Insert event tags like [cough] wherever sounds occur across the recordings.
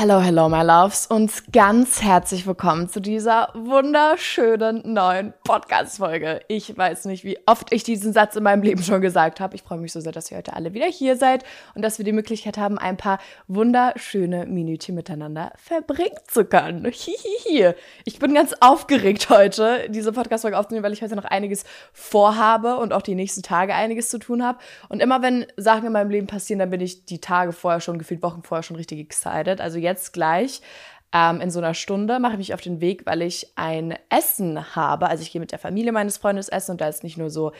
Hello, hello, my loves und ganz herzlich willkommen zu dieser wunderschönen neuen Podcast-Folge. Ich weiß nicht, wie oft ich diesen Satz in meinem Leben schon gesagt habe. Ich freue mich so sehr, dass ihr heute alle wieder hier seid und dass wir die Möglichkeit haben, ein paar wunderschöne Minütchen miteinander verbringen zu können. Hihihi. Ich bin ganz aufgeregt heute, diese Podcast-Folge aufzunehmen, weil ich heute noch einiges vorhabe und auch die nächsten Tage einiges zu tun habe. Und immer wenn Sachen in meinem Leben passieren, dann bin ich die Tage vorher schon, gefühlt Wochen vorher schon richtig excited. Also jetzt gleich ähm, in so einer Stunde mache ich mich auf den Weg, weil ich ein Essen habe. Also ich gehe mit der Familie meines Freundes essen und da ist nicht nur so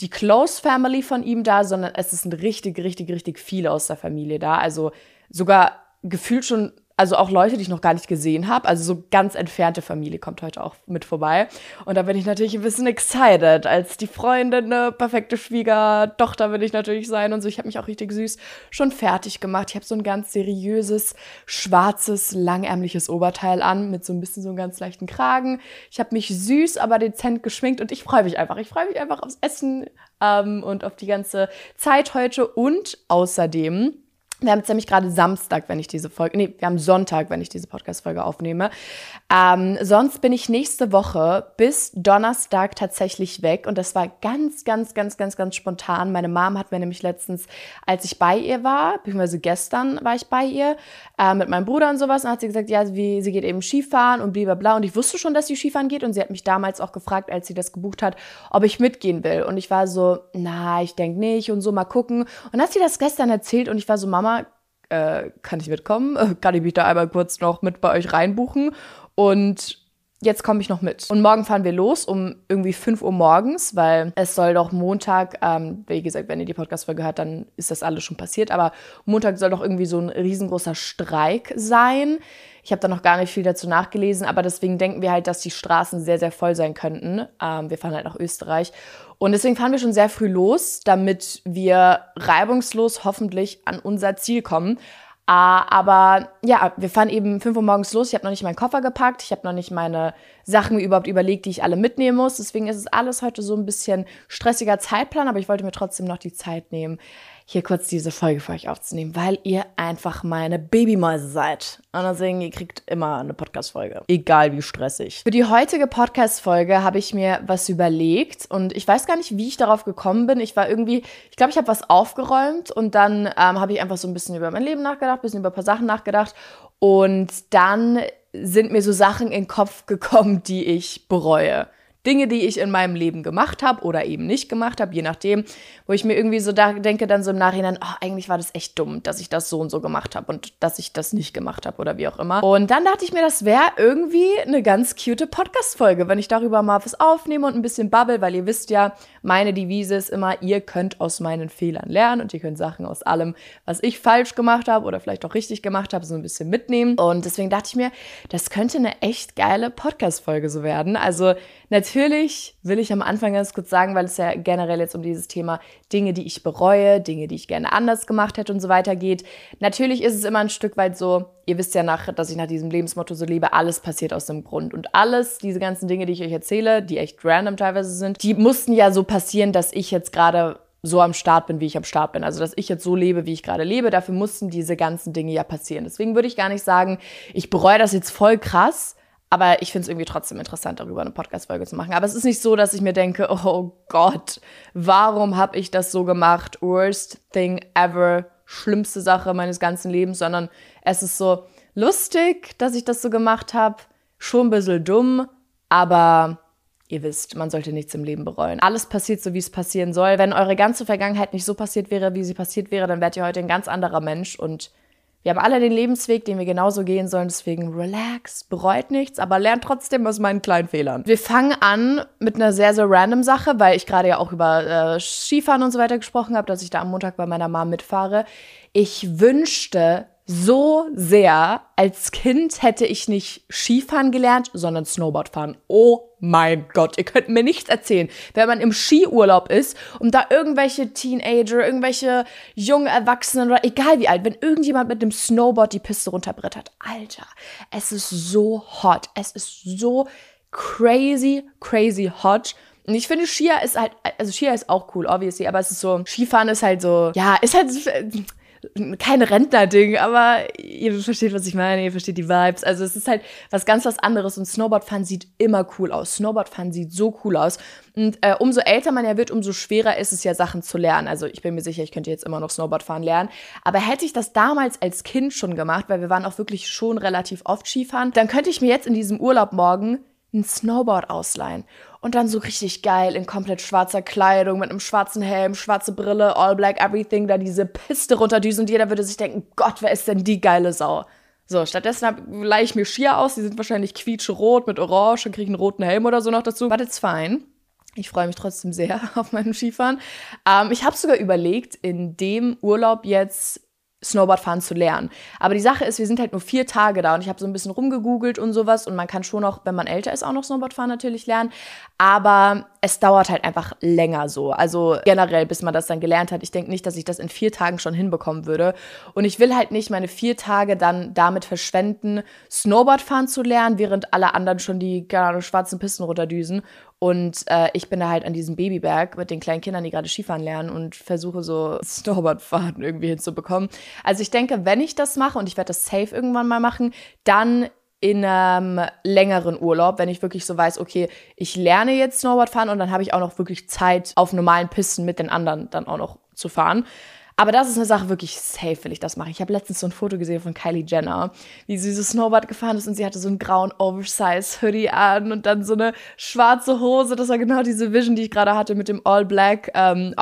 die Close Family von ihm da, sondern es sind richtig, richtig, richtig viele aus der Familie da. Also sogar gefühlt schon also auch Leute, die ich noch gar nicht gesehen habe. Also so ganz entfernte Familie kommt heute auch mit vorbei. Und da bin ich natürlich ein bisschen excited. Als die Freundin, eine perfekte Schwiegertochter will ich natürlich sein und so. Ich habe mich auch richtig süß schon fertig gemacht. Ich habe so ein ganz seriöses, schwarzes, langärmliches Oberteil an mit so ein bisschen so einem ganz leichten Kragen. Ich habe mich süß, aber dezent geschminkt und ich freue mich einfach. Ich freue mich einfach aufs Essen ähm, und auf die ganze Zeit heute. Und außerdem wir haben jetzt nämlich gerade Samstag, wenn ich diese Folge, nee, wir haben Sonntag, wenn ich diese Podcast-Folge aufnehme. Ähm, sonst bin ich nächste Woche bis Donnerstag tatsächlich weg und das war ganz, ganz, ganz, ganz, ganz spontan. Meine Mom hat mir nämlich letztens, als ich bei ihr war, beziehungsweise gestern war ich bei ihr, äh, mit meinem Bruder und sowas, und hat sie gesagt, ja, wie, sie geht eben Skifahren und blablabla und ich wusste schon, dass sie Skifahren geht und sie hat mich damals auch gefragt, als sie das gebucht hat, ob ich mitgehen will und ich war so, na, ich denke nicht und so, mal gucken. Und dann hat sie das gestern erzählt und ich war so, Mama, Mama, äh, kann ich mitkommen? [laughs] Kann ich mich da einmal kurz noch mit bei euch reinbuchen? Und jetzt komme ich noch mit. Und morgen fahren wir los um irgendwie 5 Uhr morgens, weil es soll doch Montag, ähm, wie gesagt, wenn ihr die Podcast-Folge hört, dann ist das alles schon passiert, aber Montag soll doch irgendwie so ein riesengroßer Streik sein. Ich habe da noch gar nicht viel dazu nachgelesen, aber deswegen denken wir halt, dass die Straßen sehr, sehr voll sein könnten. Ähm, wir fahren halt nach Österreich. Und deswegen fahren wir schon sehr früh los, damit wir reibungslos hoffentlich an unser Ziel kommen. Uh, aber ja, wir fahren eben 5 Uhr morgens los. Ich habe noch nicht meinen Koffer gepackt. Ich habe noch nicht meine Sachen überhaupt überlegt, die ich alle mitnehmen muss. Deswegen ist es alles heute so ein bisschen stressiger Zeitplan, aber ich wollte mir trotzdem noch die Zeit nehmen, hier kurz diese Folge für euch aufzunehmen, weil ihr einfach meine Babymäuse seid. Und deswegen, ihr kriegt immer eine Podcast-Folge. Egal wie stressig. Für die heutige Podcast-Folge habe ich mir was überlegt und ich weiß gar nicht, wie ich darauf gekommen bin. Ich war irgendwie, ich glaube, ich habe was aufgeräumt und dann ähm, habe ich einfach so ein bisschen über mein Leben nachgedacht, ein bisschen über ein paar Sachen nachgedacht und dann sind mir so Sachen in den Kopf gekommen, die ich bereue. Dinge, die ich in meinem Leben gemacht habe oder eben nicht gemacht habe, je nachdem, wo ich mir irgendwie so da denke, dann so im Nachhinein, oh, eigentlich war das echt dumm, dass ich das so und so gemacht habe und dass ich das nicht gemacht habe oder wie auch immer. Und dann dachte ich mir, das wäre irgendwie eine ganz cute Podcast-Folge, wenn ich darüber mal was aufnehme und ein bisschen bubble, weil ihr wisst ja, meine Devise ist immer, ihr könnt aus meinen Fehlern lernen und ihr könnt Sachen aus allem, was ich falsch gemacht habe oder vielleicht auch richtig gemacht habe, so ein bisschen mitnehmen. Und deswegen dachte ich mir, das könnte eine echt geile Podcast-Folge so werden. Also Natürlich will ich am Anfang ganz kurz sagen, weil es ja generell jetzt um dieses Thema Dinge, die ich bereue, Dinge, die ich gerne anders gemacht hätte und so weiter geht. Natürlich ist es immer ein Stück weit so, ihr wisst ja nach, dass ich nach diesem Lebensmotto so lebe, alles passiert aus dem Grund. Und alles, diese ganzen Dinge, die ich euch erzähle, die echt random teilweise sind, die mussten ja so passieren, dass ich jetzt gerade so am Start bin, wie ich am Start bin. Also, dass ich jetzt so lebe, wie ich gerade lebe. Dafür mussten diese ganzen Dinge ja passieren. Deswegen würde ich gar nicht sagen, ich bereue das jetzt voll krass, aber ich finde es irgendwie trotzdem interessant, darüber eine Podcast-Folge zu machen. Aber es ist nicht so, dass ich mir denke, [laughs] oh Gott, warum habe ich das so gemacht? Worst thing ever, schlimmste Sache meines ganzen Lebens, sondern es ist so lustig, dass ich das so gemacht habe. Schon ein bisschen dumm, aber ihr wisst, man sollte nichts im Leben bereuen. Alles passiert so, wie es passieren soll. Wenn eure ganze Vergangenheit nicht so passiert wäre, wie sie passiert wäre, dann wärt ihr heute ein ganz anderer Mensch und wir haben alle den Lebensweg, den wir genauso gehen sollen. Deswegen relax, bereut nichts, aber lernt trotzdem aus meinen kleinen Fehlern. Wir fangen an mit einer sehr, sehr random Sache, weil ich gerade ja auch über äh, Skifahren und so weiter gesprochen habe, dass ich da am Montag bei meiner Mom mitfahre. Ich wünschte, so sehr. Als Kind hätte ich nicht Skifahren gelernt, sondern Snowboard fahren. Oh mein Gott, ihr könnt mir nichts erzählen. Wenn man im Skiurlaub ist und da irgendwelche Teenager, irgendwelche jungen Erwachsenen oder egal wie alt, wenn irgendjemand mit dem Snowboard die Piste runterbrettert, Alter, es ist so hot. Es ist so crazy, crazy hot. Und ich finde, Skier ist halt, also Skier ist auch cool, obviously, aber es ist so, Skifahren ist halt so, ja, ist halt, kein Rentner-Ding, aber ihr versteht, was ich meine, ihr versteht die Vibes. Also es ist halt was ganz was anderes und Snowboardfahren sieht immer cool aus. Snowboardfahren sieht so cool aus. Und äh, umso älter man ja wird, umso schwerer ist es ja, Sachen zu lernen. Also ich bin mir sicher, ich könnte jetzt immer noch Snowboardfahren lernen. Aber hätte ich das damals als Kind schon gemacht, weil wir waren auch wirklich schon relativ oft Skifahren, dann könnte ich mir jetzt in diesem Urlaub morgen ein Snowboard ausleihen. Und dann so richtig geil in komplett schwarzer Kleidung, mit einem schwarzen Helm, schwarze Brille, all black, everything, da diese Piste runterdüsen und jeder würde sich denken, Gott, wer ist denn die geile Sau? So, stattdessen leihe ich mir Skier aus, die sind wahrscheinlich quietschrot mit Orange und kriege einen roten Helm oder so noch dazu. But it's fine. Ich freue mich trotzdem sehr [laughs] auf meinem Skifahren. Ähm, ich habe sogar überlegt, in dem Urlaub jetzt Snowboardfahren zu lernen. Aber die Sache ist, wir sind halt nur vier Tage da und ich habe so ein bisschen rumgegoogelt und sowas und man kann schon noch, wenn man älter ist, auch noch Snowboardfahren natürlich lernen. Aber es dauert halt einfach länger so. Also generell, bis man das dann gelernt hat. Ich denke nicht, dass ich das in vier Tagen schon hinbekommen würde. Und ich will halt nicht meine vier Tage dann damit verschwenden, Snowboardfahren zu lernen, während alle anderen schon die, keine Ahnung, schwarzen Pisten runterdüsen. Und äh, ich bin da halt an diesem Babyberg mit den kleinen Kindern, die gerade Skifahren lernen und versuche so Snowboardfahrten [laughs] irgendwie hinzubekommen. Also ich denke, wenn ich das mache und ich werde das safe irgendwann mal machen, dann in einem längeren Urlaub, wenn ich wirklich so weiß, okay, ich lerne jetzt Snowboardfahren und dann habe ich auch noch wirklich Zeit, auf normalen Pisten mit den anderen dann auch noch zu fahren. Aber das ist eine Sache wirklich safe, will ich das mache. Ich habe letztens so ein Foto gesehen von Kylie Jenner, wie sie so Snowboard gefahren ist und sie hatte so einen grauen Oversize Hoodie an und dann so eine schwarze Hose. Das war genau diese Vision, die ich gerade hatte mit dem All Black ähm.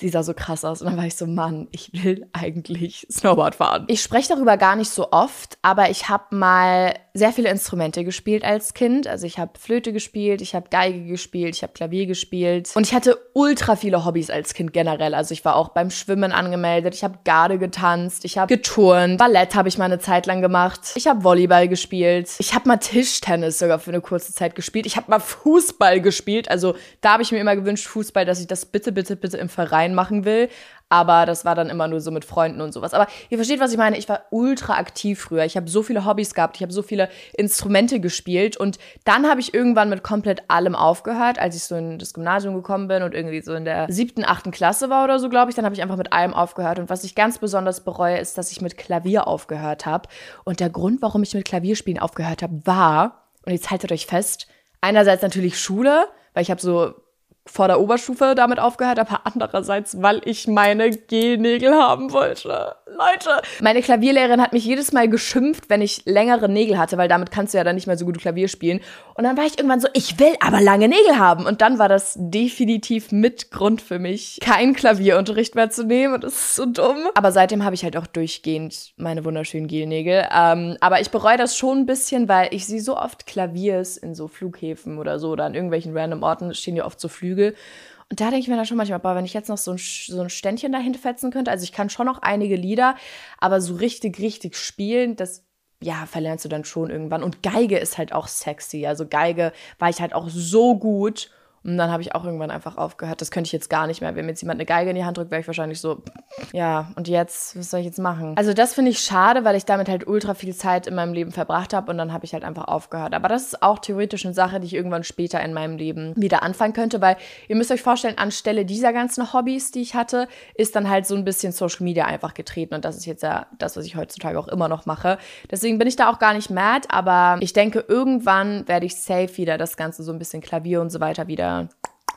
Sie sah so krass aus und dann war ich so, Mann, ich will eigentlich Snowboard fahren. Ich spreche darüber gar nicht so oft, aber ich habe mal sehr viele Instrumente gespielt als Kind. Also ich habe Flöte gespielt, ich habe Geige gespielt, ich habe Klavier gespielt und ich hatte ultra viele Hobbys als Kind generell. Also ich war auch beim Schwimmen angemeldet, ich habe Garde getanzt, ich habe geturnt, Ballett habe ich mal eine Zeit lang gemacht, ich habe Volleyball gespielt, ich habe mal Tischtennis sogar für eine kurze Zeit gespielt, ich habe mal Fußball gespielt. Also da habe ich mir immer gewünscht Fußball, dass ich das bitte bitte bitte im Verein machen will aber das war dann immer nur so mit Freunden und sowas. Aber ihr versteht, was ich meine. Ich war ultra aktiv früher. Ich habe so viele Hobbys gehabt, ich habe so viele Instrumente gespielt und dann habe ich irgendwann mit komplett allem aufgehört, als ich so in das Gymnasium gekommen bin und irgendwie so in der siebten, achten Klasse war oder so, glaube ich. Dann habe ich einfach mit allem aufgehört und was ich ganz besonders bereue, ist, dass ich mit Klavier aufgehört habe. Und der Grund, warum ich mit Klavierspielen aufgehört habe, war, und jetzt haltet euch fest, einerseits natürlich Schule, weil ich habe so vor der Oberstufe damit aufgehört, aber andererseits, weil ich meine Gelnägel haben wollte. Leute, meine Klavierlehrerin hat mich jedes Mal geschimpft, wenn ich längere Nägel hatte, weil damit kannst du ja dann nicht mehr so gut Klavier spielen. Und dann war ich irgendwann so, ich will aber lange Nägel haben. Und dann war das definitiv mit Grund für mich, keinen Klavierunterricht mehr zu nehmen. Und das ist so dumm. Aber seitdem habe ich halt auch durchgehend meine wunderschönen Gelnägel. Ähm, aber ich bereue das schon ein bisschen, weil ich sehe so oft Klaviers in so Flughäfen oder so oder an irgendwelchen random Orten stehen ja oft so Flüge Flügel. Und da denke ich mir dann schon manchmal, boah, wenn ich jetzt noch so ein, so ein Ständchen dahin fetzen könnte, also ich kann schon noch einige Lieder, aber so richtig, richtig spielen, das ja, verlernst du dann schon irgendwann. Und Geige ist halt auch sexy. Also Geige war ich halt auch so gut. Und dann habe ich auch irgendwann einfach aufgehört. Das könnte ich jetzt gar nicht mehr. Wenn mir jetzt jemand eine Geige in die Hand drückt, wäre ich wahrscheinlich so, ja, und jetzt, was soll ich jetzt machen? Also das finde ich schade, weil ich damit halt ultra viel Zeit in meinem Leben verbracht habe und dann habe ich halt einfach aufgehört. Aber das ist auch theoretisch eine Sache, die ich irgendwann später in meinem Leben wieder anfangen könnte, weil ihr müsst euch vorstellen, anstelle dieser ganzen Hobbys, die ich hatte, ist dann halt so ein bisschen Social Media einfach getreten und das ist jetzt ja das, was ich heutzutage auch immer noch mache. Deswegen bin ich da auch gar nicht mad, aber ich denke, irgendwann werde ich safe wieder das Ganze so ein bisschen Klavier und so weiter wieder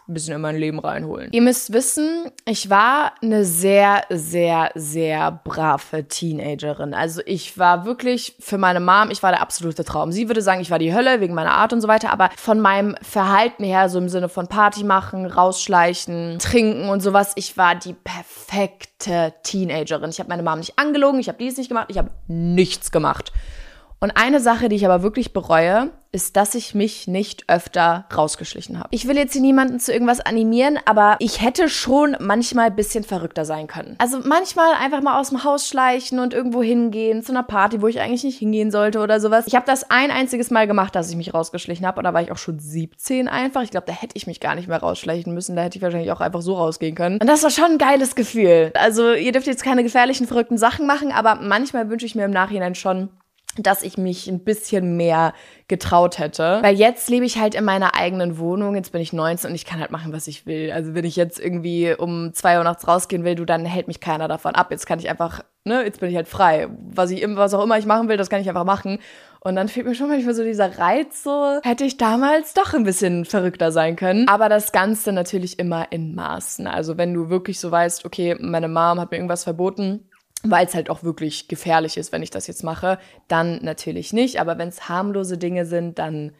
ein bisschen in mein Leben reinholen. Ihr müsst wissen, ich war eine sehr, sehr, sehr brave Teenagerin. Also ich war wirklich für meine Mom, ich war der absolute Traum. Sie würde sagen, ich war die Hölle wegen meiner Art und so weiter, aber von meinem Verhalten her, so im Sinne von Party machen, rausschleichen, trinken und sowas, ich war die perfekte Teenagerin. Ich habe meine Mom nicht angelogen, ich habe dies nicht gemacht, ich habe nichts gemacht. Und eine Sache, die ich aber wirklich bereue, ist, dass ich mich nicht öfter rausgeschlichen habe. Ich will jetzt hier niemanden zu irgendwas animieren, aber ich hätte schon manchmal ein bisschen verrückter sein können. Also manchmal einfach mal aus dem Haus schleichen und irgendwo hingehen zu einer Party, wo ich eigentlich nicht hingehen sollte oder sowas. Ich habe das ein einziges Mal gemacht, dass ich mich rausgeschlichen habe und da war ich auch schon 17 einfach. Ich glaube, da hätte ich mich gar nicht mehr rausschleichen müssen. Da hätte ich wahrscheinlich auch einfach so rausgehen können. Und das war schon ein geiles Gefühl. Also ihr dürft jetzt keine gefährlichen, verrückten Sachen machen, aber manchmal wünsche ich mir im Nachhinein schon, dass ich mich ein bisschen mehr getraut hätte. Weil jetzt lebe ich halt in meiner eigenen Wohnung. Jetzt bin ich 19 und ich kann halt machen, was ich will. Also wenn ich jetzt irgendwie um zwei Uhr nachts rausgehen will, du, dann hält mich keiner davon ab. Jetzt kann ich einfach, ne, jetzt bin ich halt frei. Was ich, was auch immer ich machen will, das kann ich einfach machen. Und dann fehlt mir schon manchmal so dieser Reiz, so hätte ich damals doch ein bisschen verrückter sein können. Aber das Ganze natürlich immer in Maßen. Also wenn du wirklich so weißt, okay, meine Mom hat mir irgendwas verboten, weil es halt auch wirklich gefährlich ist, wenn ich das jetzt mache, dann natürlich nicht. Aber wenn es harmlose Dinge sind, dann,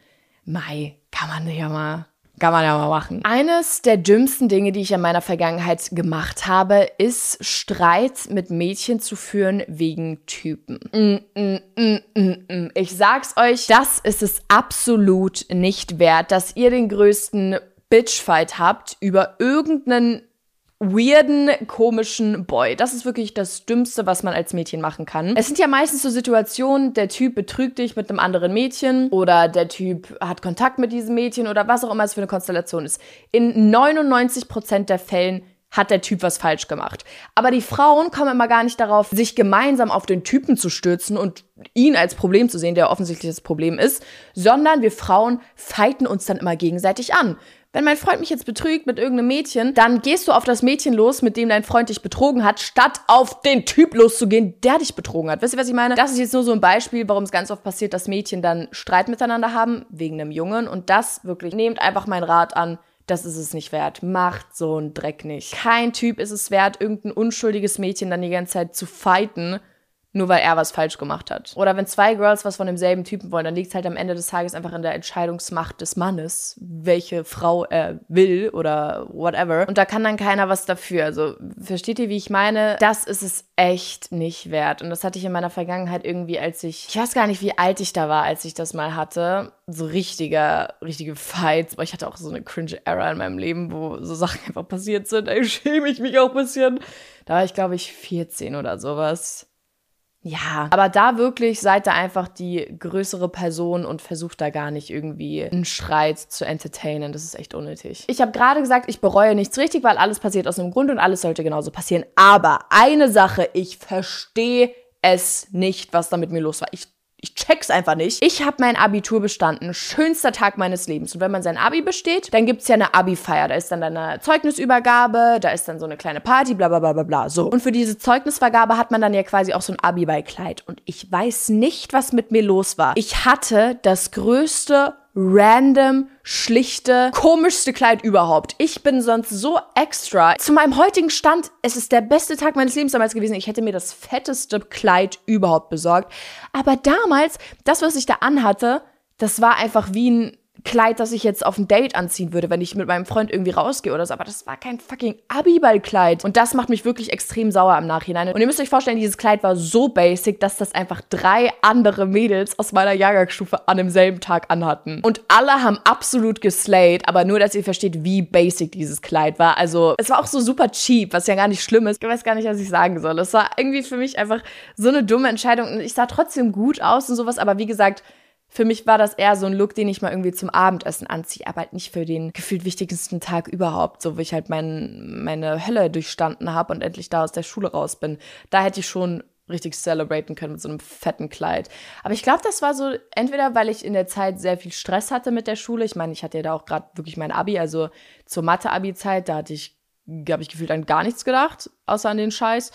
mai, kann man ja mal kann man ja mal machen. Eines der dümmsten Dinge, die ich in meiner Vergangenheit gemacht habe, ist Streit mit Mädchen zu führen wegen Typen. Mm, mm, mm, ich sag's euch, das ist es absolut nicht wert, dass ihr den größten Bitchfight habt über irgendeinen weirden, komischen Boy. Das ist wirklich das Dümmste, was man als Mädchen machen kann. Es sind ja meistens so Situationen, der Typ betrügt dich mit einem anderen Mädchen oder der Typ hat Kontakt mit diesem Mädchen oder was auch immer es für eine Konstellation ist. In 99% der Fällen hat der Typ was falsch gemacht. Aber die Frauen kommen immer gar nicht darauf, sich gemeinsam auf den Typen zu stürzen und ihn als Problem zu sehen, der offensichtlich das Problem ist, sondern wir Frauen fighten uns dann immer gegenseitig an. Wenn mein Freund mich jetzt betrügt mit irgendeinem Mädchen, dann gehst du auf das Mädchen los, mit dem dein Freund dich betrogen hat, statt auf den Typ loszugehen, der dich betrogen hat. Wisst ihr, was ich meine? Das ist jetzt nur so ein Beispiel, warum es ganz oft passiert, dass Mädchen dann Streit miteinander haben, wegen einem Jungen. Und das wirklich, nehmt einfach meinen Rat an, das ist es nicht wert. Macht so einen Dreck nicht. Kein Typ ist es wert, irgendein unschuldiges Mädchen dann die ganze Zeit zu fighten nur weil er was falsch gemacht hat. Oder wenn zwei Girls was von demselben Typen wollen, dann liegt es halt am Ende des Tages einfach in der Entscheidungsmacht des Mannes, welche Frau er will oder whatever. Und da kann dann keiner was dafür. Also versteht ihr, wie ich meine? Das ist es echt nicht wert. Und das hatte ich in meiner Vergangenheit irgendwie, als ich, ich weiß gar nicht, wie alt ich da war, als ich das mal hatte. So richtiger, richtige Fights. Aber ich hatte auch so eine cringe Era in meinem Leben, wo so Sachen einfach passiert sind. Da schäme ich mich auch ein bisschen. Da war ich, glaube ich, 14 oder sowas. Ja, aber da wirklich seid ihr einfach die größere Person und versucht da gar nicht irgendwie einen Streit zu entertainen. Das ist echt unnötig. Ich habe gerade gesagt, ich bereue nichts richtig, weil alles passiert aus einem Grund und alles sollte genauso passieren. Aber eine Sache, ich verstehe es nicht, was da mit mir los war. Ich ich check's einfach nicht. Ich habe mein Abitur bestanden. Schönster Tag meines Lebens. Und wenn man sein Abi besteht, dann gibt's ja eine Abi-Feier. Da ist dann eine Zeugnisübergabe, da ist dann so eine kleine Party, bla bla bla bla bla. So. Und für diese Zeugnisvergabe hat man dann ja quasi auch so ein Abi-Ballkleid. Und ich weiß nicht, was mit mir los war. Ich hatte das größte random, schlichte, komischste Kleid überhaupt. Ich bin sonst so extra. Zu meinem heutigen Stand, es ist der beste Tag meines Lebens damals gewesen. Ich hätte mir das fetteste Kleid überhaupt besorgt. Aber damals, das, was ich da anhatte, das war einfach wie ein Kleid, das ich jetzt auf ein Date anziehen würde, wenn ich mit meinem Freund irgendwie rausgehe oder so. Aber das war kein fucking Abiballkleid. Und das macht mich wirklich extrem sauer im Nachhinein. Und ihr müsst euch vorstellen, dieses Kleid war so basic, dass das einfach drei andere Mädels aus meiner Jahrgangsstufe an demselben Tag anhatten. Und alle haben absolut geslayed, aber nur, dass ihr versteht, wie basic dieses Kleid war. Also, es war auch so super cheap, was ja gar nicht schlimm ist. Ich weiß gar nicht, was ich sagen soll. Es war irgendwie für mich einfach so eine dumme Entscheidung. Und ich sah trotzdem gut aus und sowas, aber wie gesagt, für mich war das eher so ein Look, den ich mal irgendwie zum Abendessen anziehe, aber halt nicht für den gefühlt wichtigsten Tag überhaupt, so wie ich halt mein, meine Hölle durchstanden habe und endlich da aus der Schule raus bin. Da hätte ich schon richtig celebraten können mit so einem fetten Kleid. Aber ich glaube, das war so entweder, weil ich in der Zeit sehr viel Stress hatte mit der Schule. Ich meine, ich hatte ja da auch gerade wirklich mein Abi, also zur Mathe-Abi-Zeit, da hatte ich, glaube ich, gefühlt an gar nichts gedacht, außer an den Scheiß.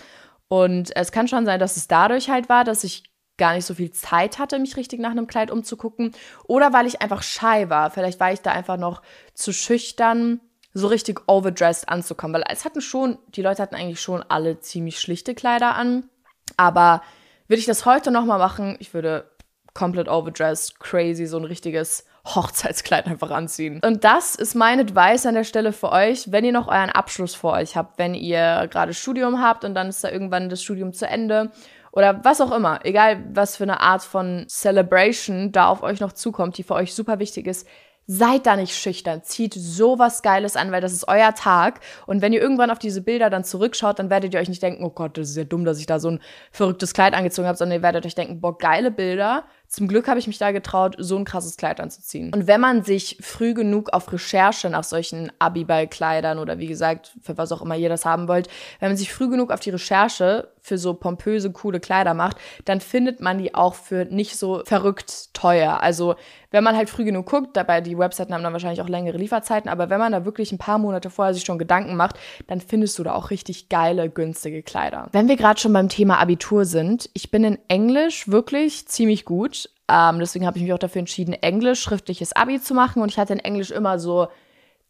Und es kann schon sein, dass es dadurch halt war, dass ich gar nicht so viel Zeit hatte, mich richtig nach einem Kleid umzugucken. Oder weil ich einfach shy war. Vielleicht war ich da einfach noch zu schüchtern, so richtig overdressed anzukommen. Weil es hatten schon, die Leute hatten eigentlich schon alle ziemlich schlichte Kleider an. Aber würde ich das heute nochmal machen, ich würde komplett overdressed, crazy, so ein richtiges Hochzeitskleid einfach anziehen. Und das ist mein Advice an der Stelle für euch, wenn ihr noch euren Abschluss vor euch habt, wenn ihr gerade Studium habt und dann ist da irgendwann das Studium zu Ende oder was auch immer, egal was für eine Art von Celebration da auf euch noch zukommt, die für euch super wichtig ist, seid da nicht schüchtern, zieht sowas Geiles an, weil das ist euer Tag. Und wenn ihr irgendwann auf diese Bilder dann zurückschaut, dann werdet ihr euch nicht denken, oh Gott, das ist ja dumm, dass ich da so ein verrücktes Kleid angezogen habe, sondern ihr werdet euch denken, boah, geile Bilder, Zum Glück habe ich mich da getraut, so ein krasses Kleid anzuziehen. Und wenn man sich früh genug auf Recherche nach solchen Abiball-Kleidern oder wie gesagt, für was auch immer ihr das haben wollt, wenn man sich früh genug auf die Recherche für so pompöse, coole Kleider macht, dann findet man die auch für nicht so verrückt teuer. Also wenn man halt früh genug guckt, dabei die Webseiten haben dann wahrscheinlich auch längere Lieferzeiten, aber wenn man da wirklich ein paar Monate vorher sich schon Gedanken macht, dann findest du da auch richtig geile, günstige Kleider. Wenn wir gerade schon beim Thema Abitur sind, ich bin in Englisch wirklich ziemlich gut. Ähm, deswegen habe ich mich auch dafür entschieden, Englisch schriftliches Abi zu machen und ich hatte in Englisch immer so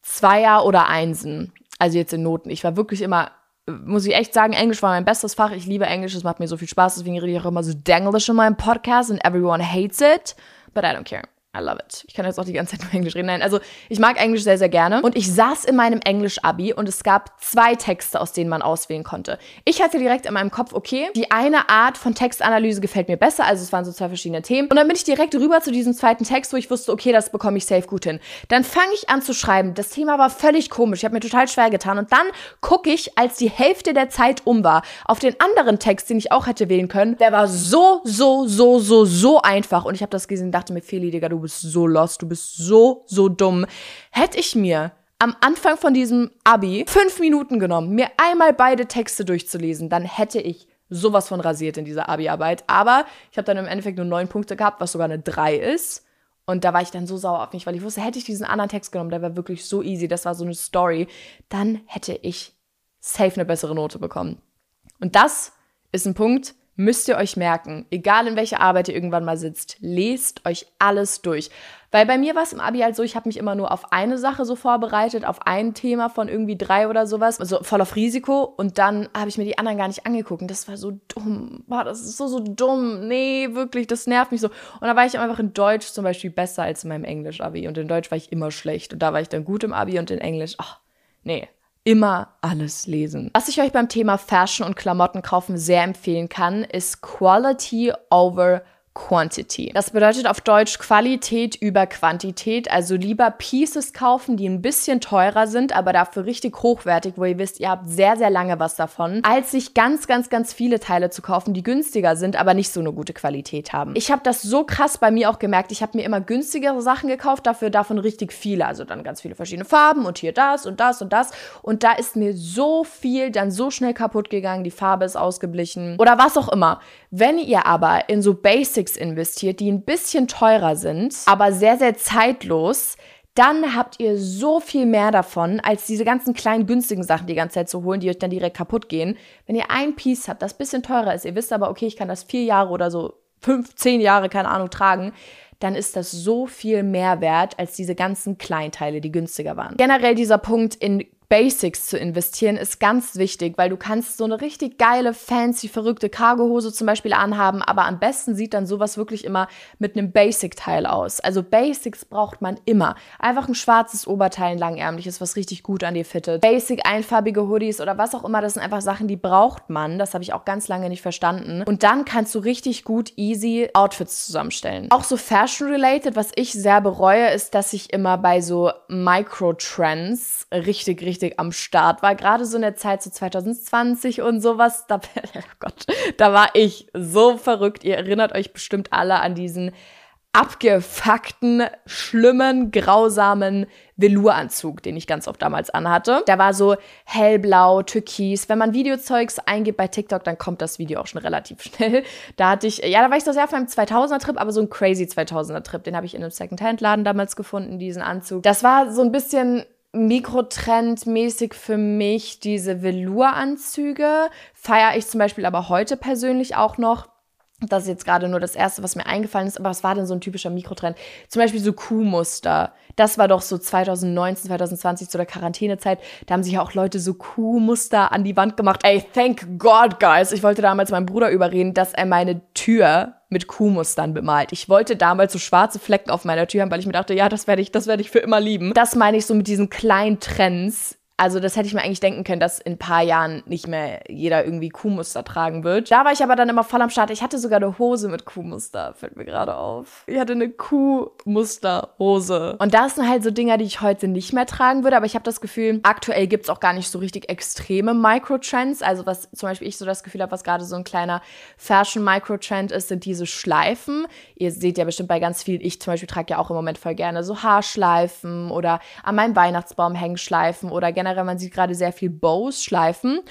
Zweier oder Einsen. Also jetzt in Noten. Ich war wirklich immer muss ich echt sagen, Englisch war mein bestes Fach. Ich liebe Englisch, es macht mir so viel Spaß, deswegen rede ich auch immer so Denglisch in meinem Podcast and everyone hates it, but I don't care. I love it. Ich kann jetzt auch die ganze Zeit nur Englisch reden. Nein, also ich mag Englisch sehr, sehr gerne. Und ich saß in meinem Englisch-Abi und es gab zwei Texte, aus denen man auswählen konnte. Ich hatte direkt in meinem Kopf, okay, die eine Art von Textanalyse gefällt mir besser. Also es waren so zwei verschiedene Themen. Und dann bin ich direkt rüber zu diesem zweiten Text, wo ich wusste, okay, das bekomme ich safe gut hin. Dann fange ich an zu schreiben. Das Thema war völlig komisch. Ich habe mir total schwer getan. Und dann gucke ich, als die Hälfte der Zeit um war, auf den anderen Text, den ich auch hätte wählen können. Der war so, so, so, so, so einfach. Und ich habe das gesehen und dachte mir, Feli, Digga, du bist so lost, du bist so, so dumm. Hätte ich mir am Anfang von diesem Abi fünf Minuten genommen, mir einmal beide Texte durchzulesen, dann hätte ich sowas von rasiert in dieser Abi-Arbeit. Aber ich habe dann im Endeffekt nur neun Punkte gehabt, was sogar eine drei ist. Und da war ich dann so sauer auf mich, weil ich wusste, hätte ich diesen anderen Text genommen, der war wirklich so easy, das war so eine Story, dann hätte ich safe eine bessere Note bekommen. Und das ist ein Punkt, müsst ihr euch merken, egal in welcher Arbeit ihr irgendwann mal sitzt, lest euch alles durch. Weil bei mir war es im Abi halt so, ich habe mich immer nur auf eine Sache so vorbereitet, auf ein Thema von irgendwie drei oder sowas, also voll auf Risiko. Und dann habe ich mir die anderen gar nicht angeguckt. Und das war so dumm, boah, das ist so, so dumm, nee, wirklich, das nervt mich so. Und da war ich einfach in Deutsch zum Beispiel besser als in meinem Englisch-Abi. Und in Deutsch war ich immer schlecht. Und da war ich dann gut im Abi und in Englisch, ach, nee, immer alles lesen. Was ich euch beim Thema Fashion und Klamotten kaufen sehr empfehlen kann, ist Quality over Quantity. Das bedeutet auf Deutsch Qualität über Quantität, also lieber Pieces kaufen, die ein bisschen teurer sind, aber dafür richtig hochwertig, wo ihr wisst, ihr habt sehr, sehr lange was davon, als sich ganz, ganz, ganz viele Teile zu kaufen, die günstiger sind, aber nicht so eine gute Qualität haben. Ich habe das so krass bei mir auch gemerkt, ich habe mir immer günstigere Sachen gekauft, dafür davon richtig viele, also dann ganz viele verschiedene Farben und hier das und das und das und da ist mir so viel dann so schnell kaputt gegangen, die Farbe ist ausgeblichen oder was auch immer. Wenn ihr aber in so Basics investiert, die ein bisschen teurer sind, aber sehr, sehr zeitlos, dann habt ihr so viel mehr davon, als diese ganzen kleinen günstigen Sachen die ganze Zeit zu holen, die euch dann direkt kaputt gehen. Wenn ihr ein Piece habt, das ein bisschen teurer ist, ihr wisst aber, okay, ich kann das vier Jahre oder so, fünf, zehn Jahre, keine Ahnung, tragen, dann ist das so viel mehr wert als diese ganzen Kleinteile, die günstiger waren. Generell dieser Punkt in Basics zu investieren ist ganz wichtig, weil du kannst so eine richtig geile, fancy, verrückte Cargohose zum Beispiel anhaben, aber am besten sieht dann sowas wirklich immer mit einem Basic-Teil aus. Also Basics braucht man immer. Einfach ein schwarzes Oberteil, ein langärmliches, was richtig gut an dir fittet. Basic einfarbige Hoodies oder was auch immer, das sind einfach Sachen, die braucht man. Das habe ich auch ganz lange nicht verstanden. Und dann kannst du richtig gut easy Outfits zusammenstellen. Auch so Fashion-related, was ich sehr bereue, ist, dass ich immer bei so Micro-Trends richtig, richtig richtig am Start war. Gerade so in der Zeit so 2020 und sowas. Da, [laughs] oh Gott, da war ich so verrückt. Ihr erinnert euch bestimmt alle an diesen abgefuckten, schlimmen, grausamen Velouranzug, den ich ganz oft damals anhatte. Der war so hellblau, türkis. Wenn man Videozeugs eingibt bei TikTok, dann kommt das Video auch schon relativ [laughs] schnell. Da hatte ich, ja, da war ich so sehr auf einem 2000er-Trip, aber so ein crazy 2000er-Trip. Den habe ich in einem Second-Hand-Laden damals gefunden, diesen Anzug. Das war so ein bisschen Mikrotrend-mäßig für mich diese Velour-Anzüge. Feiere ich zum Beispiel aber heute persönlich auch noch. Das ist jetzt gerade nur das Erste, was mir eingefallen ist, aber was war denn so ein typischer Mikrotrend? Zum Beispiel so Kuhmuster. Das war doch so 2019, 2020 zu der Quarantänezeit. Da haben sich ja auch Leute so Kuhmuster an die Wand gemacht. Ey, thank God, guys. Ich wollte damals meinen Bruder überreden, dass er meine Tür mit Kuhmustern bemalt. Ich wollte damals so schwarze Flecken auf meiner Tür haben, weil ich mir dachte, ja, das werde ich, das werde ich für immer lieben. Das meine ich so mit diesen kleinen Trends, Also das hätte ich mir eigentlich denken können, dass in ein paar Jahren nicht mehr jeder irgendwie Kuhmuster tragen wird. Da war ich aber dann immer voll am Start. Ich hatte sogar eine Hose mit Kuhmuster, fällt mir gerade auf. Ich hatte eine Kuhmusterhose. Und das sind halt so Dinger, die ich heute nicht mehr tragen würde. Aber ich habe das Gefühl, aktuell gibt es auch gar nicht so richtig extreme Microtrends. Also was zum Beispiel ich so das Gefühl habe, was gerade so ein kleiner Fashion-Microtrend ist, sind diese Schleifen. Ihr seht ja bestimmt bei ganz vielen, ich zum Beispiel trage ja auch im Moment voll gerne so Haarschleifen oder an meinem Weihnachtsbaum Hängschleifen oder generell, man sieht gerade sehr viel Bows-Schleifen.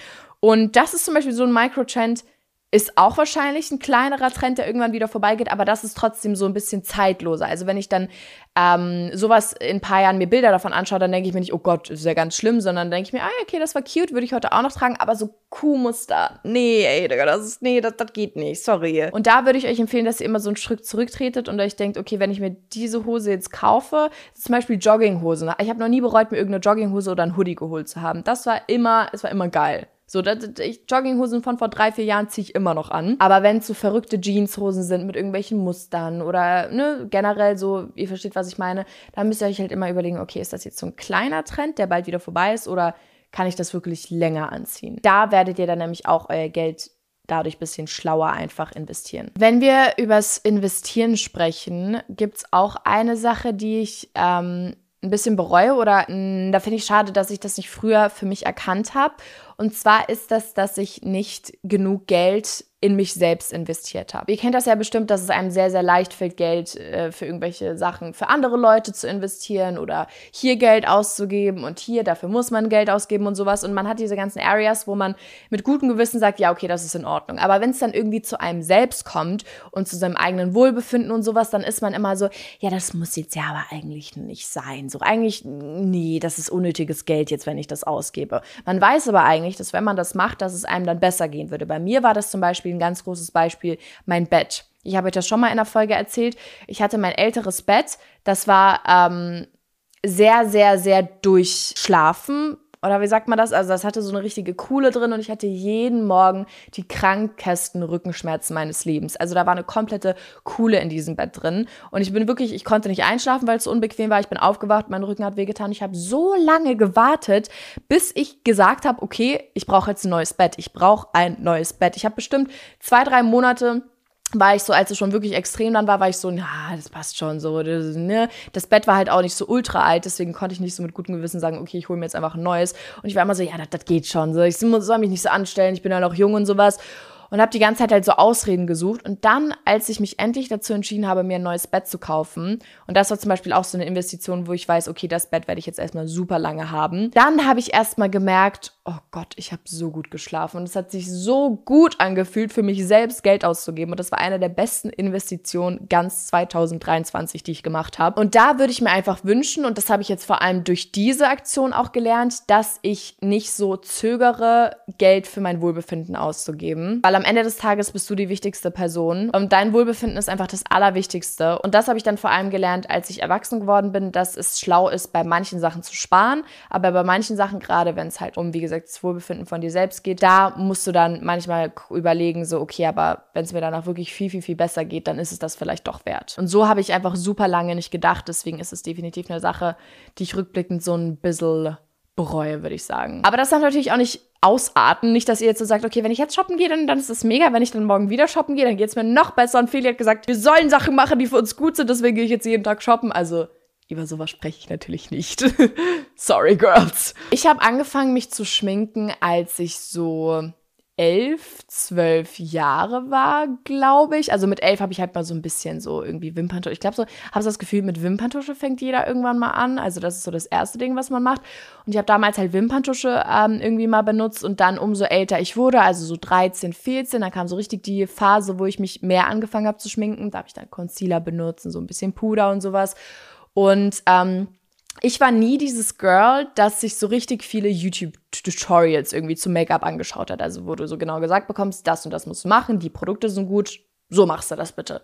Und das ist zum Beispiel so ein Microtrend, ist auch wahrscheinlich ein kleinerer Trend, der irgendwann wieder vorbeigeht, aber das ist trotzdem so ein bisschen zeitloser. Also wenn ich dann ähm, sowas in ein paar Jahren mir Bilder davon anschaue, dann denke ich mir nicht, oh Gott, ist ja ganz schlimm, sondern denke ich mir, ah, okay, das war cute, würde ich heute auch noch tragen, aber so Kuhmuster, nee, ey, das ist, nee, das, das geht nicht, sorry. Und da würde ich euch empfehlen, dass ihr immer so einen Schritt zurücktretet und euch denkt, okay, wenn ich mir diese Hose jetzt kaufe, zum Beispiel Jogginghosen. Ich habe noch nie bereut, mir irgendeine Jogginghose oder ein Hoodie geholt zu haben. Das war immer, es war immer geil. So, das, ich, Jogginghosen von vor drei, vier Jahren ziehe ich immer noch an. Aber wenn es so verrückte Jeanshosen sind mit irgendwelchen Mustern oder ne, generell so, ihr versteht, was ich meine, dann müsst ihr euch halt immer überlegen, okay, ist das jetzt so ein kleiner Trend, der bald wieder vorbei ist oder kann ich das wirklich länger anziehen? Da werdet ihr dann nämlich auch euer Geld dadurch ein bisschen schlauer einfach investieren. Wenn wir übers Investieren sprechen, gibt es auch eine Sache, die ich ähm, ein bisschen bereue oder mh, da finde ich schade, dass ich das nicht früher für mich erkannt habe. Und zwar ist das, dass ich nicht genug Geld in mich selbst investiert habe. Ihr kennt das ja bestimmt, dass es einem sehr, sehr leicht fällt, Geld äh, für irgendwelche Sachen für andere Leute zu investieren oder hier Geld auszugeben und hier, dafür muss man Geld ausgeben und sowas. Und man hat diese ganzen Areas, wo man mit gutem Gewissen sagt, ja, okay, das ist in Ordnung. Aber wenn es dann irgendwie zu einem selbst kommt und zu seinem eigenen Wohlbefinden und sowas, dann ist man immer so, ja, das muss jetzt ja aber eigentlich nicht sein. So eigentlich, nee, das ist unnötiges Geld jetzt, wenn ich das ausgebe. Man weiß aber eigentlich, dass wenn man das macht, dass es einem dann besser gehen würde. Bei mir war das zum Beispiel Beispiel, ein ganz großes Beispiel, mein Bett. Ich habe euch das schon mal in der Folge erzählt. Ich hatte mein älteres Bett, das war ähm, sehr, sehr, sehr durchschlafen oder wie sagt man das? Also das hatte so eine richtige Kuhle drin und ich hatte jeden Morgen die krankesten Rückenschmerzen meines Lebens. Also da war eine komplette Kuhle in diesem Bett drin und ich bin wirklich, ich konnte nicht einschlafen, weil es so unbequem war. Ich bin aufgewacht, mein Rücken hat wehgetan. Ich habe so lange gewartet, bis ich gesagt habe, okay, ich brauche jetzt ein neues Bett. Ich brauche ein neues Bett. Ich habe bestimmt zwei, drei Monate war ich so, als es schon wirklich extrem dann war, war ich so, na, das passt schon so. Das, ne? das Bett war halt auch nicht so ultra alt, deswegen konnte ich nicht so mit gutem Gewissen sagen, okay, ich hole mir jetzt einfach ein neues. Und ich war immer so, ja, das, das geht schon. So. Ich soll mich nicht so anstellen, ich bin ja noch jung und sowas und habe die ganze Zeit halt so Ausreden gesucht. Und dann, als ich mich endlich dazu entschieden habe, mir ein neues Bett zu kaufen, und das war zum Beispiel auch so eine Investition, wo ich weiß, okay, das Bett werde ich jetzt erstmal super lange haben, dann habe ich erstmal gemerkt, oh Gott, ich habe so gut geschlafen. Und es hat sich so gut angefühlt, für mich selbst Geld auszugeben. Und das war eine der besten Investitionen ganz 2023, die ich gemacht habe. Und da würde ich mir einfach wünschen, und das habe ich jetzt vor allem durch diese Aktion auch gelernt, dass ich nicht so zögere, Geld für mein Wohlbefinden auszugeben. Weil am Ende des Tages bist du die wichtigste Person. Und dein Wohlbefinden ist einfach das Allerwichtigste. Und das habe ich dann vor allem gelernt, als ich erwachsen geworden bin, dass es schlau ist, bei manchen Sachen zu sparen. Aber bei manchen Sachen, gerade wenn es halt um, wie gesagt, das Wohlbefinden von dir selbst geht, da musst du dann manchmal überlegen, so, okay, aber wenn es mir danach wirklich viel, viel, viel besser geht, dann ist es das vielleicht doch wert. Und so habe ich einfach super lange nicht gedacht. Deswegen ist es definitiv eine Sache, die ich rückblickend so ein bisschen bereue, würde ich sagen. Aber das darf natürlich auch nicht ausarten. Nicht, dass ihr jetzt so sagt, okay, wenn ich jetzt shoppen gehe, dann, dann ist das mega. Wenn ich dann morgen wieder shoppen gehe, dann geht es mir noch besser. Und Feli hat gesagt, wir sollen Sachen machen, die für uns gut sind, deswegen gehe ich jetzt jeden Tag shoppen. Also über sowas spreche ich natürlich nicht. [laughs] Sorry, Girls. Ich habe angefangen, mich zu schminken, als ich so elf, zwölf Jahre war, glaube ich. Also mit elf habe ich halt mal so ein bisschen so irgendwie Wimperntusche. Ich glaube so, habe so das Gefühl, mit Wimperntusche fängt jeder irgendwann mal an. Also das ist so das erste Ding, was man macht. Und ich habe damals halt Wimperntusche ähm, irgendwie mal benutzt und dann umso älter ich wurde, also so 13, 14, dann kam so richtig die Phase, wo ich mich mehr angefangen habe zu schminken. Da habe ich dann Concealer benutzt und so ein bisschen Puder und sowas. Und ähm, ich war nie dieses Girl, das sich so richtig viele YouTube-Tutorials irgendwie zu Make-up angeschaut hat. Also wo du so genau gesagt bekommst, das und das musst du machen, die Produkte sind gut, so machst du das bitte.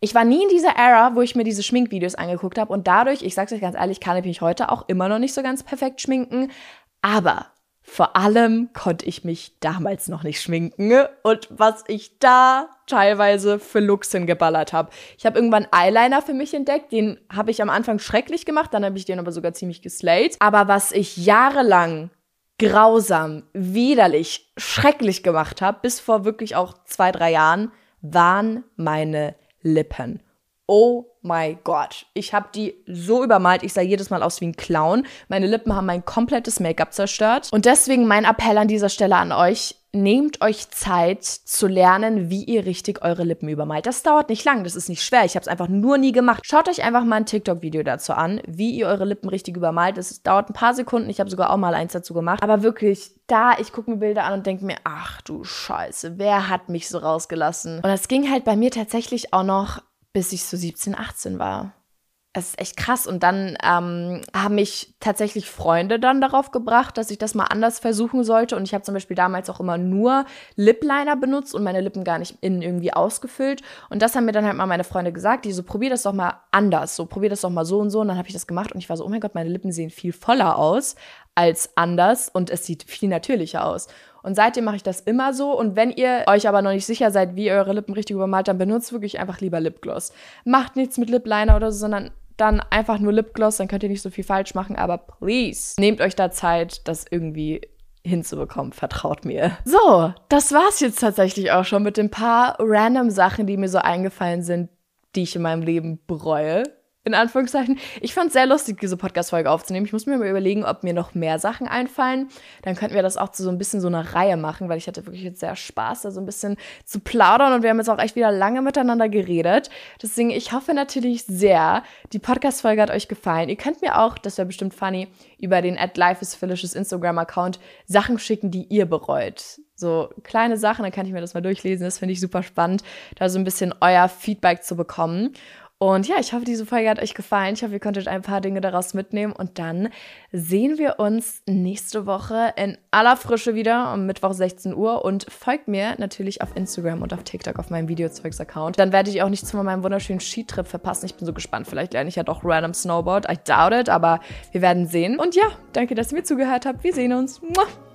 Ich war nie in dieser Era, wo ich mir diese Schminkvideos angeguckt habe und dadurch, ich sag's euch ganz ehrlich, kann ich mich heute auch immer noch nicht so ganz perfekt schminken, aber vor allem konnte ich mich damals noch nicht schminken und was ich da teilweise für Looks hingeballert habe. Ich habe irgendwann Eyeliner für mich entdeckt, den habe ich am Anfang schrecklich gemacht, dann habe ich den aber sogar ziemlich geslayed. Aber was ich jahrelang grausam, widerlich, schrecklich gemacht habe, bis vor wirklich auch zwei, drei Jahren, waren meine Lippen. Oh my Gott. Ich habe die so übermalt, ich sah jedes Mal aus wie ein Clown. Meine Lippen haben mein komplettes Make-up zerstört. Und deswegen mein Appell an dieser Stelle an euch, nehmt euch Zeit zu lernen, wie ihr richtig eure Lippen übermalt. Das dauert nicht lang, das ist nicht schwer. Ich habe es einfach nur nie gemacht. Schaut euch einfach mal ein TikTok-Video dazu an, wie ihr eure Lippen richtig übermalt. Das dauert ein paar Sekunden. Ich habe sogar auch mal eins dazu gemacht. Aber wirklich, da, ich gucke mir Bilder an und denke mir, ach du Scheiße, wer hat mich so rausgelassen? Und das ging halt bei mir tatsächlich auch noch, bis ich so 17, 18 war es ist echt krass. Und dann ähm, haben mich tatsächlich Freunde dann darauf gebracht, dass ich das mal anders versuchen sollte. Und ich habe zum Beispiel damals auch immer nur Lip Liner benutzt und meine Lippen gar nicht innen irgendwie ausgefüllt. Und das haben mir dann halt mal meine Freunde gesagt, die so, probier das doch mal anders. So, probier das doch mal so und so. Und dann habe ich das gemacht und ich war so, oh mein Gott, meine Lippen sehen viel voller aus als anders und es sieht viel natürlicher aus. Und seitdem mache ich das immer so. Und wenn ihr euch aber noch nicht sicher seid, wie ihr eure Lippen richtig übermalt, dann benutzt wirklich einfach lieber Lipgloss. Macht nichts mit Lip Liner oder so, sondern dann einfach nur Lipgloss, dann könnt ihr nicht so viel falsch machen, aber please, nehmt euch da Zeit, das irgendwie hinzubekommen, vertraut mir. So, das war's jetzt tatsächlich auch schon mit den paar random Sachen, die mir so eingefallen sind, die ich in meinem Leben bereue in Anführungszeichen. Ich fand es sehr lustig, diese Podcast-Folge aufzunehmen. Ich muss mir mal überlegen, ob mir noch mehr Sachen einfallen. Dann könnten wir das auch zu so ein bisschen so einer Reihe machen, weil ich hatte wirklich jetzt sehr Spaß, da so ein bisschen zu plaudern und wir haben jetzt auch echt wieder lange miteinander geredet. Deswegen, ich hoffe natürlich sehr, die Podcast-Folge hat euch gefallen. Ihr könnt mir auch, das wäre bestimmt funny, über den at Instagram-Account Sachen schicken, die ihr bereut. So kleine Sachen, dann kann ich mir das mal durchlesen. Das finde ich super spannend, da so ein bisschen euer Feedback zu bekommen. Und ja, ich hoffe, diese Folge hat euch gefallen. Ich hoffe, ihr konntet ein paar Dinge daraus mitnehmen. Und dann sehen wir uns nächste Woche in aller Frische wieder um Mittwoch 16 Uhr. Und folgt mir natürlich auf Instagram und auf TikTok auf meinem Videozeugs-Account. Dann werdet ihr auch nichts von meinem wunderschönen Skitrip verpassen. Ich bin so gespannt. Vielleicht lerne ich ja doch random Snowboard. I doubt it, aber wir werden sehen. Und ja, danke, dass ihr mir zugehört habt. Wir sehen uns. Muah.